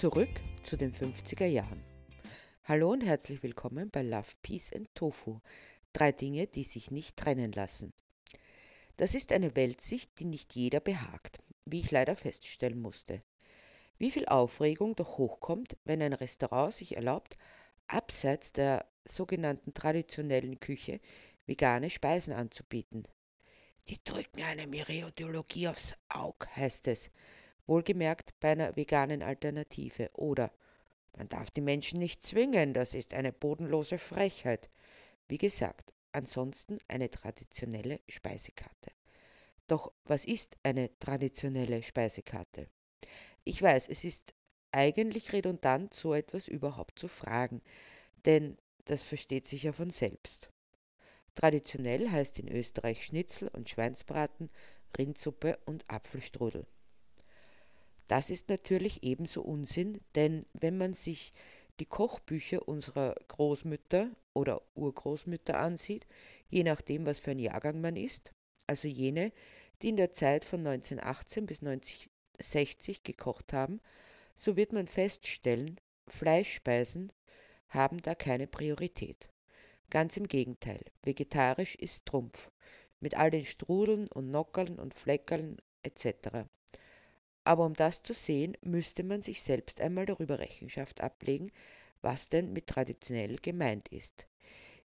Zurück zu den 50er Jahren. Hallo und herzlich willkommen bei Love, Peace and Tofu. Drei Dinge, die sich nicht trennen lassen. Das ist eine Weltsicht, die nicht jeder behagt, wie ich leider feststellen musste. Wie viel Aufregung doch hochkommt, wenn ein Restaurant sich erlaubt, abseits der sogenannten traditionellen Küche vegane Speisen anzubieten. Die drückt mir eine Myriodiologie aufs Aug, heißt es. Wohlgemerkt bei einer veganen Alternative. Oder man darf die Menschen nicht zwingen, das ist eine bodenlose Frechheit. Wie gesagt, ansonsten eine traditionelle Speisekarte. Doch was ist eine traditionelle Speisekarte? Ich weiß, es ist eigentlich redundant, so etwas überhaupt zu fragen, denn das versteht sich ja von selbst. Traditionell heißt in Österreich Schnitzel und Schweinsbraten, Rindsuppe und Apfelstrudel. Das ist natürlich ebenso Unsinn, denn wenn man sich die Kochbücher unserer Großmütter oder Urgroßmütter ansieht, je nachdem, was für ein Jahrgang man ist, also jene, die in der Zeit von 1918 bis 1960 gekocht haben, so wird man feststellen, Fleischspeisen haben da keine Priorität. Ganz im Gegenteil, vegetarisch ist Trumpf, mit all den Strudeln und Nockerln und Fleckerln etc. Aber um das zu sehen, müsste man sich selbst einmal darüber Rechenschaft ablegen, was denn mit traditionell gemeint ist.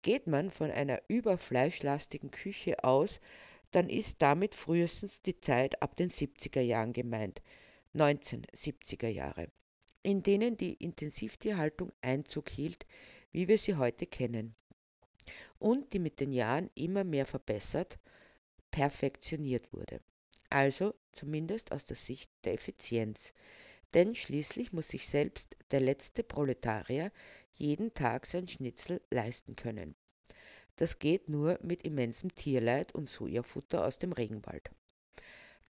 Geht man von einer überfleischlastigen Küche aus, dann ist damit frühestens die Zeit ab den 70er Jahren gemeint, 1970er Jahre, in denen die Intensivtierhaltung Einzug hielt, wie wir sie heute kennen, und die mit den Jahren immer mehr verbessert, perfektioniert wurde. Also zumindest aus der Sicht der Effizienz. Denn schließlich muss sich selbst der letzte Proletarier jeden Tag sein Schnitzel leisten können. Das geht nur mit immensem Tierleid und Sojafutter aus dem Regenwald.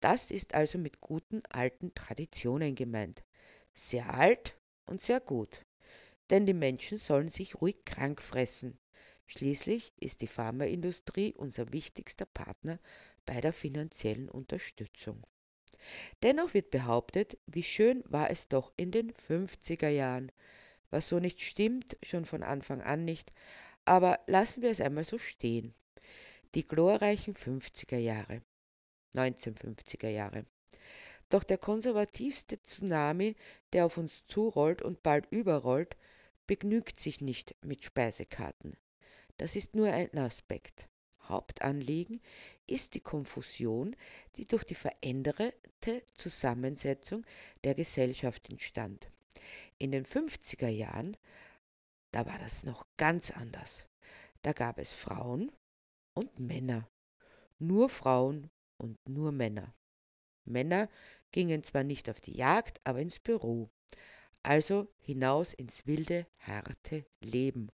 Das ist also mit guten alten Traditionen gemeint. Sehr alt und sehr gut. Denn die Menschen sollen sich ruhig krank fressen. Schließlich ist die Pharmaindustrie unser wichtigster Partner bei der finanziellen Unterstützung. Dennoch wird behauptet, wie schön war es doch in den 50er Jahren, was so nicht stimmt, schon von Anfang an nicht, aber lassen wir es einmal so stehen. Die glorreichen 50er Jahre, 1950er Jahre. Doch der konservativste Tsunami, der auf uns zurollt und bald überrollt, begnügt sich nicht mit Speisekarten. Das ist nur ein Aspekt. Hauptanliegen ist die Konfusion, die durch die veränderte Zusammensetzung der Gesellschaft entstand. In den 50er Jahren da war das noch ganz anders. Da gab es Frauen und Männer. Nur Frauen und nur Männer. Männer gingen zwar nicht auf die Jagd, aber ins Büro. Also hinaus ins wilde, harte Leben,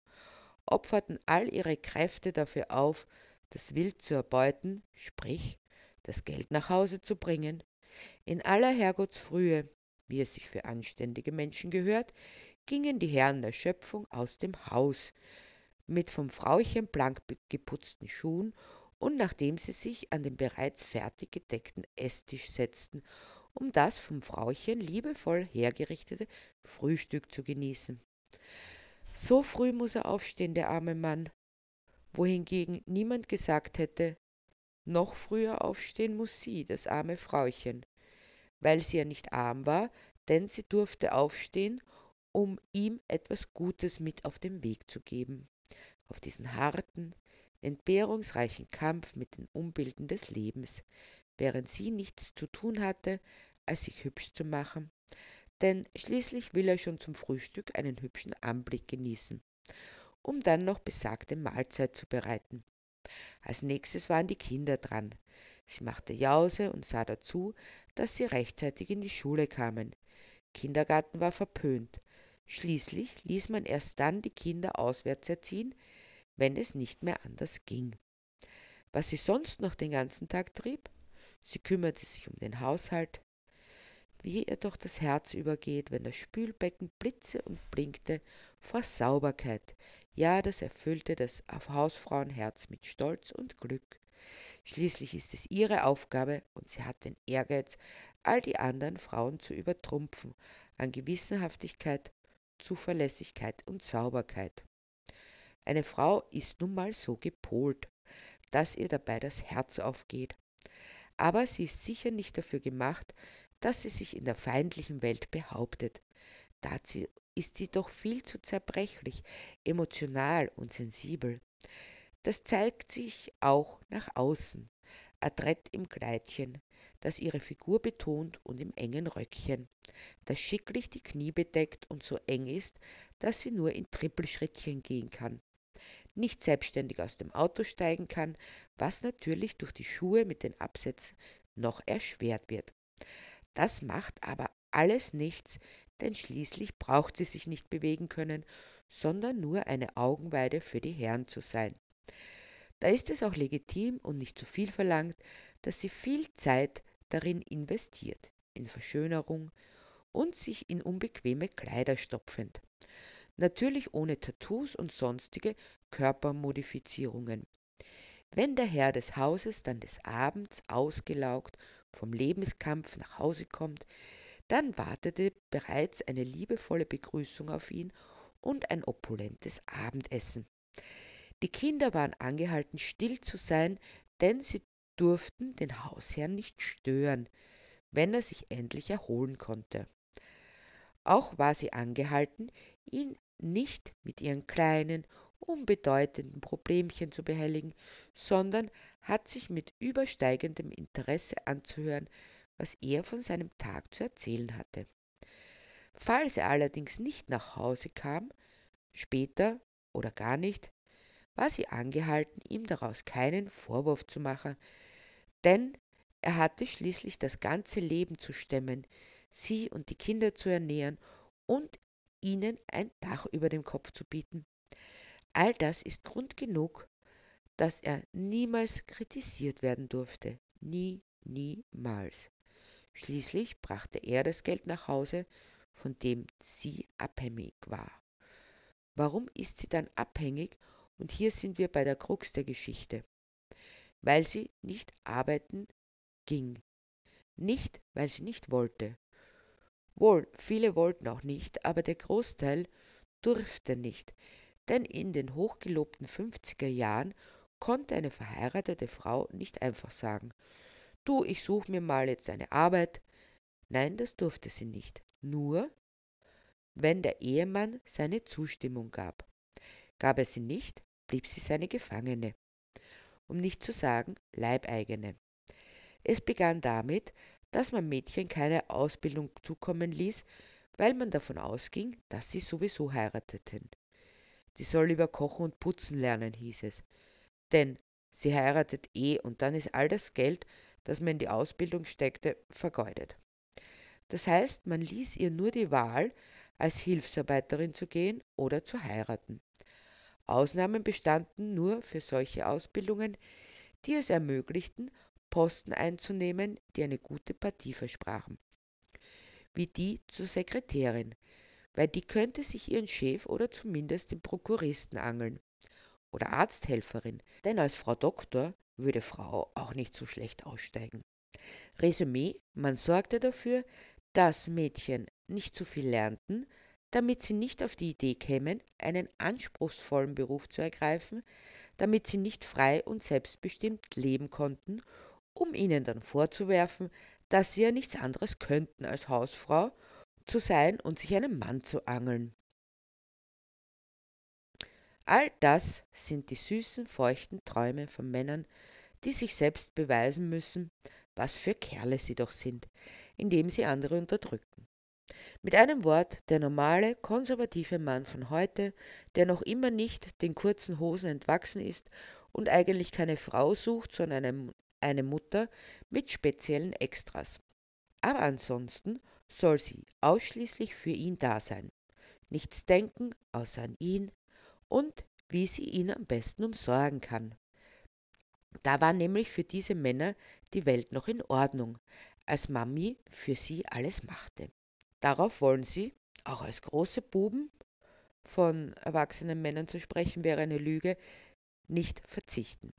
opferten all ihre Kräfte dafür auf, das Wild zu erbeuten, sprich das Geld nach Hause zu bringen. In aller Herrgottsfrühe, wie es sich für anständige Menschen gehört, gingen die Herren der Schöpfung aus dem Haus, mit vom Frauchen blank geputzten Schuhen, und nachdem sie sich an den bereits fertig gedeckten Esstisch setzten, um das vom Frauchen liebevoll hergerichtete Frühstück zu genießen. So früh muss er aufstehen, der arme Mann, wohingegen niemand gesagt hätte, noch früher aufstehen muss sie, das arme Frauchen, weil sie ja nicht arm war, denn sie durfte aufstehen um ihm etwas Gutes mit auf den Weg zu geben, auf diesen harten, entbehrungsreichen Kampf mit den Umbilden des Lebens, während sie nichts zu tun hatte, als sich hübsch zu machen, denn schließlich will er schon zum Frühstück einen hübschen Anblick genießen, um dann noch besagte Mahlzeit zu bereiten. Als nächstes waren die Kinder dran. Sie machte Jause und sah dazu, dass sie rechtzeitig in die Schule kamen. Kindergarten war verpönt, Schließlich ließ man erst dann die Kinder auswärts erziehen, wenn es nicht mehr anders ging. Was sie sonst noch den ganzen Tag trieb? Sie kümmerte sich um den Haushalt. Wie ihr doch das Herz übergeht, wenn das Spülbecken blitze und blinkte vor Sauberkeit. Ja, das erfüllte das Hausfrauenherz mit Stolz und Glück. Schließlich ist es ihre Aufgabe und sie hat den Ehrgeiz, all die anderen Frauen zu übertrumpfen, an Gewissenhaftigkeit, Zuverlässigkeit und Sauberkeit. Eine Frau ist nun mal so gepolt, dass ihr dabei das Herz aufgeht. Aber sie ist sicher nicht dafür gemacht, dass sie sich in der feindlichen Welt behauptet. Dazu ist sie doch viel zu zerbrechlich, emotional und sensibel. Das zeigt sich auch nach außen, adrett im Kleidchen, das ihre Figur betont und im engen Röckchen, das schicklich die Knie bedeckt und so eng ist, dass sie nur in Trippelschrittchen gehen kann nicht selbstständig aus dem Auto steigen kann, was natürlich durch die Schuhe mit den Absätzen noch erschwert wird. Das macht aber alles nichts, denn schließlich braucht sie sich nicht bewegen können, sondern nur eine Augenweide für die Herren zu sein. Da ist es auch legitim und nicht zu viel verlangt, dass sie viel Zeit darin investiert, in Verschönerung und sich in unbequeme Kleider stopfend natürlich ohne Tattoos und sonstige Körpermodifizierungen. Wenn der Herr des Hauses dann des Abends ausgelaugt vom Lebenskampf nach Hause kommt, dann wartete bereits eine liebevolle Begrüßung auf ihn und ein opulentes Abendessen. Die Kinder waren angehalten, still zu sein, denn sie durften den Hausherrn nicht stören, wenn er sich endlich erholen konnte. Auch war sie angehalten, ihn nicht mit ihren kleinen, unbedeutenden Problemchen zu behelligen, sondern hat sich mit übersteigendem Interesse anzuhören, was er von seinem Tag zu erzählen hatte. Falls er allerdings nicht nach Hause kam, später oder gar nicht, war sie angehalten, ihm daraus keinen Vorwurf zu machen, denn er hatte schließlich das ganze Leben zu stemmen, sie und die Kinder zu ernähren und ihnen ein Dach über dem Kopf zu bieten. All das ist Grund genug, dass er niemals kritisiert werden durfte. Nie, niemals. Schließlich brachte er das Geld nach Hause, von dem sie abhängig war. Warum ist sie dann abhängig? Und hier sind wir bei der Krux der Geschichte. Weil sie nicht arbeiten ging. Nicht, weil sie nicht wollte. Wohl, viele wollten auch nicht, aber der Großteil durfte nicht, denn in den hochgelobten 50er Jahren konnte eine verheiratete Frau nicht einfach sagen, du, ich suche mir mal jetzt eine Arbeit. Nein, das durfte sie nicht. Nur, wenn der Ehemann seine Zustimmung gab. Gab er sie nicht, blieb sie seine Gefangene. Um nicht zu sagen Leibeigene. Es begann damit, dass man Mädchen keine Ausbildung zukommen ließ, weil man davon ausging, dass sie sowieso heirateten. Die soll lieber kochen und putzen lernen, hieß es. Denn sie heiratet eh und dann ist all das Geld, das man in die Ausbildung steckte, vergeudet. Das heißt, man ließ ihr nur die Wahl, als Hilfsarbeiterin zu gehen oder zu heiraten. Ausnahmen bestanden nur für solche Ausbildungen, die es ermöglichten, Posten einzunehmen, die eine gute Partie versprachen. Wie die zur Sekretärin, weil die könnte sich ihren Chef oder zumindest den Prokuristen angeln. Oder Arzthelferin, denn als Frau Doktor würde Frau auch nicht so schlecht aussteigen. Resümee, man sorgte dafür, dass Mädchen nicht zu viel lernten, damit sie nicht auf die Idee kämen, einen anspruchsvollen Beruf zu ergreifen, damit sie nicht frei und selbstbestimmt leben konnten um ihnen dann vorzuwerfen, dass sie ja nichts anderes könnten als Hausfrau zu sein und sich einen Mann zu angeln. All das sind die süßen, feuchten Träume von Männern, die sich selbst beweisen müssen, was für Kerle sie doch sind, indem sie andere unterdrücken. Mit einem Wort, der normale, konservative Mann von heute, der noch immer nicht den kurzen Hosen entwachsen ist und eigentlich keine Frau sucht, sondern eine Mutter mit speziellen Extras. Aber ansonsten soll sie ausschließlich für ihn da sein. Nichts denken außer an ihn und wie sie ihn am besten umsorgen kann. Da war nämlich für diese Männer die Welt noch in Ordnung, als Mami für sie alles machte. Darauf wollen sie, auch als große Buben, von erwachsenen Männern zu sprechen wäre eine Lüge, nicht verzichten.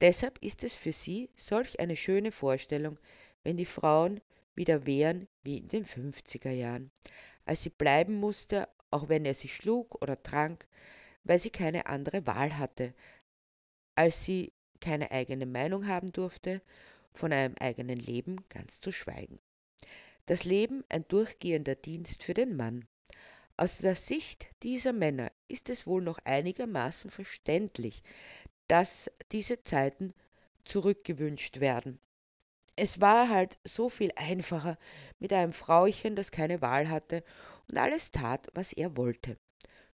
Deshalb ist es für sie solch eine schöne Vorstellung, wenn die Frauen wieder wehren wie in den 50er Jahren, als sie bleiben musste, auch wenn er sie schlug oder trank, weil sie keine andere Wahl hatte, als sie keine eigene Meinung haben durfte, von einem eigenen Leben ganz zu schweigen. Das Leben ein durchgehender Dienst für den Mann. Aus der Sicht dieser Männer ist es wohl noch einigermaßen verständlich, dass diese Zeiten zurückgewünscht werden. Es war halt so viel einfacher mit einem Frauchen, das keine Wahl hatte und alles tat, was er wollte.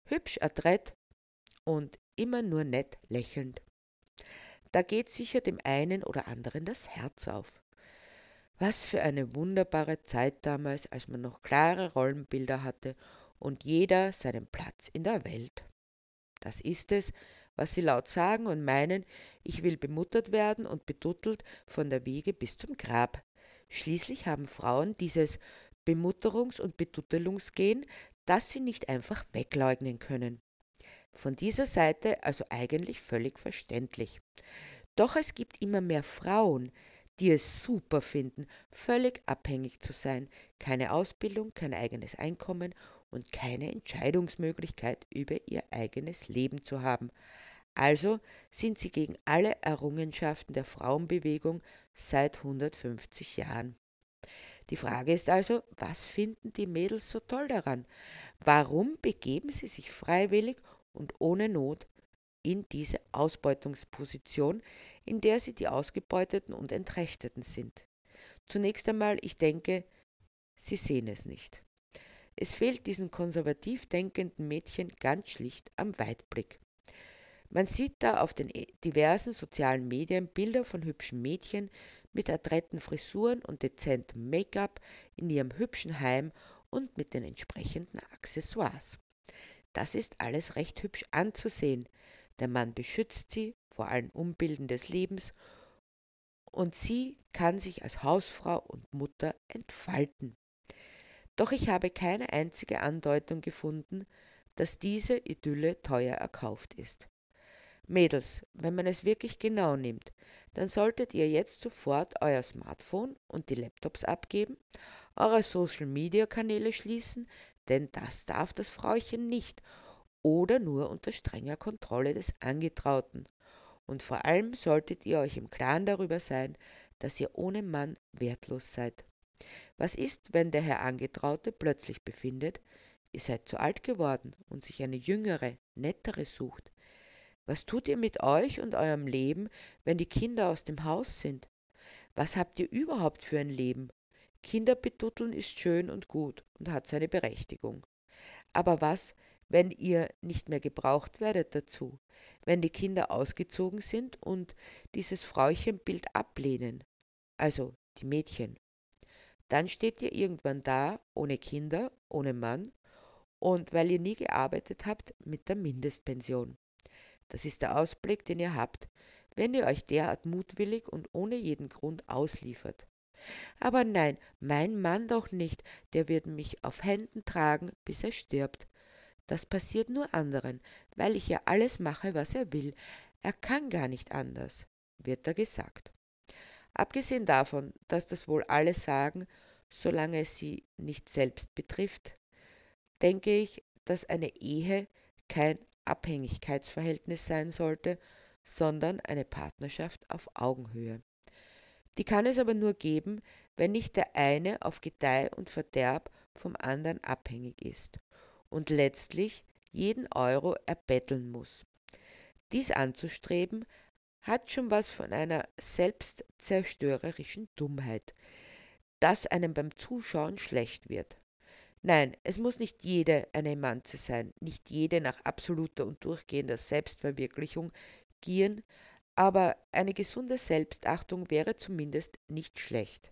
Hübsch adrett und immer nur nett lächelnd. Da geht sicher dem einen oder anderen das Herz auf. Was für eine wunderbare Zeit damals, als man noch klare Rollenbilder hatte und jeder seinen Platz in der Welt. Das ist es, was sie laut sagen und meinen, ich will bemuttert werden und beduttelt von der Wiege bis zum Grab. Schließlich haben Frauen dieses Bemutterungs- und Beduttelungsgehen, das sie nicht einfach wegleugnen können. Von dieser Seite also eigentlich völlig verständlich. Doch es gibt immer mehr Frauen, die es super finden, völlig abhängig zu sein, keine Ausbildung, kein eigenes Einkommen und keine Entscheidungsmöglichkeit über ihr eigenes Leben zu haben. Also sind sie gegen alle Errungenschaften der Frauenbewegung seit 150 Jahren. Die Frage ist also, was finden die Mädels so toll daran? Warum begeben sie sich freiwillig und ohne Not in diese Ausbeutungsposition, in der sie die Ausgebeuteten und Entrechteten sind? Zunächst einmal, ich denke, sie sehen es nicht. Es fehlt diesen konservativ denkenden Mädchen ganz schlicht am Weitblick. Man sieht da auf den e, diversen sozialen Medien Bilder von hübschen Mädchen mit adretten Frisuren und dezentem Make-up in ihrem hübschen Heim und mit den entsprechenden Accessoires. Das ist alles recht hübsch anzusehen. Der Mann beschützt sie vor allen Umbilden des Lebens und sie kann sich als Hausfrau und Mutter entfalten. Doch ich habe keine einzige Andeutung gefunden, dass diese Idylle teuer erkauft ist. Mädels, wenn man es wirklich genau nimmt, dann solltet ihr jetzt sofort euer Smartphone und die Laptops abgeben, eure Social-Media-Kanäle schließen, denn das darf das Frauchen nicht oder nur unter strenger Kontrolle des Angetrauten. Und vor allem solltet ihr euch im Klaren darüber sein, dass ihr ohne Mann wertlos seid. Was ist, wenn der Herr Angetraute plötzlich befindet, ihr seid zu alt geworden und sich eine jüngere, nettere sucht? Was tut ihr mit euch und eurem Leben, wenn die Kinder aus dem Haus sind? Was habt ihr überhaupt für ein Leben? Kinder betutteln ist schön und gut und hat seine Berechtigung. Aber was, wenn ihr nicht mehr gebraucht werdet dazu, wenn die Kinder ausgezogen sind und dieses Frauchenbild ablehnen, also die Mädchen? Dann steht ihr irgendwann da, ohne Kinder, ohne Mann und weil ihr nie gearbeitet habt, mit der Mindestpension. Das ist der Ausblick, den ihr habt, wenn ihr euch derart mutwillig und ohne jeden Grund ausliefert. Aber nein, mein Mann doch nicht, der wird mich auf Händen tragen, bis er stirbt. Das passiert nur anderen, weil ich ja alles mache, was er will. Er kann gar nicht anders, wird da gesagt. Abgesehen davon, dass das wohl alle sagen, solange es sie nicht selbst betrifft, denke ich, dass eine Ehe kein Abhängigkeitsverhältnis sein sollte, sondern eine Partnerschaft auf Augenhöhe. Die kann es aber nur geben, wenn nicht der eine auf Gedeih und Verderb vom anderen abhängig ist und letztlich jeden Euro erbetteln muss. Dies anzustreben hat schon was von einer selbstzerstörerischen Dummheit, dass einem beim Zuschauen schlecht wird. Nein, es muss nicht jede eine Emanze sein, nicht jede nach absoluter und durchgehender Selbstverwirklichung gieren, aber eine gesunde Selbstachtung wäre zumindest nicht schlecht.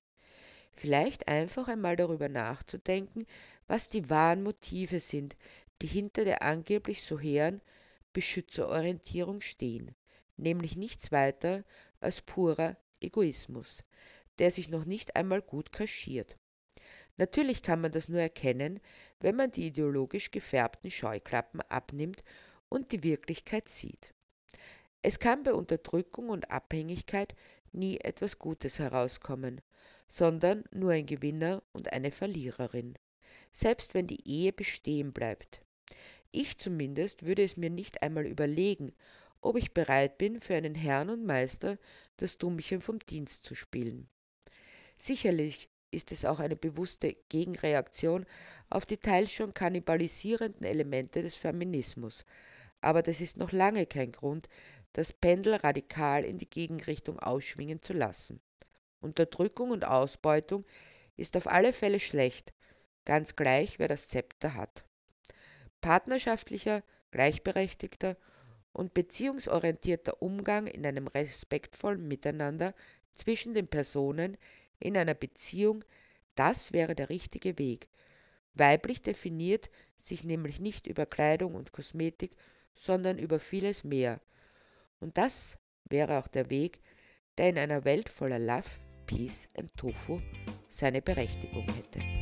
Vielleicht einfach einmal darüber nachzudenken, was die wahren Motive sind, die hinter der angeblich so hehren Beschützerorientierung stehen nämlich nichts weiter als purer Egoismus, der sich noch nicht einmal gut kaschiert. Natürlich kann man das nur erkennen, wenn man die ideologisch gefärbten Scheuklappen abnimmt und die Wirklichkeit sieht. Es kann bei Unterdrückung und Abhängigkeit nie etwas Gutes herauskommen, sondern nur ein Gewinner und eine Verliererin, selbst wenn die Ehe bestehen bleibt. Ich zumindest würde es mir nicht einmal überlegen, ob ich bereit bin, für einen Herrn und Meister das Dummchen vom Dienst zu spielen. Sicherlich ist es auch eine bewusste Gegenreaktion auf die teils schon kannibalisierenden Elemente des Feminismus, aber das ist noch lange kein Grund, das Pendel radikal in die Gegenrichtung ausschwingen zu lassen. Unterdrückung und Ausbeutung ist auf alle Fälle schlecht, ganz gleich, wer das Zepter hat. Partnerschaftlicher, gleichberechtigter und beziehungsorientierter Umgang in einem respektvollen Miteinander zwischen den Personen in einer Beziehung, das wäre der richtige Weg. Weiblich definiert sich nämlich nicht über Kleidung und Kosmetik, sondern über vieles mehr, und das wäre auch der Weg, der in einer Welt voller Love, Peace und Tofu seine Berechtigung hätte.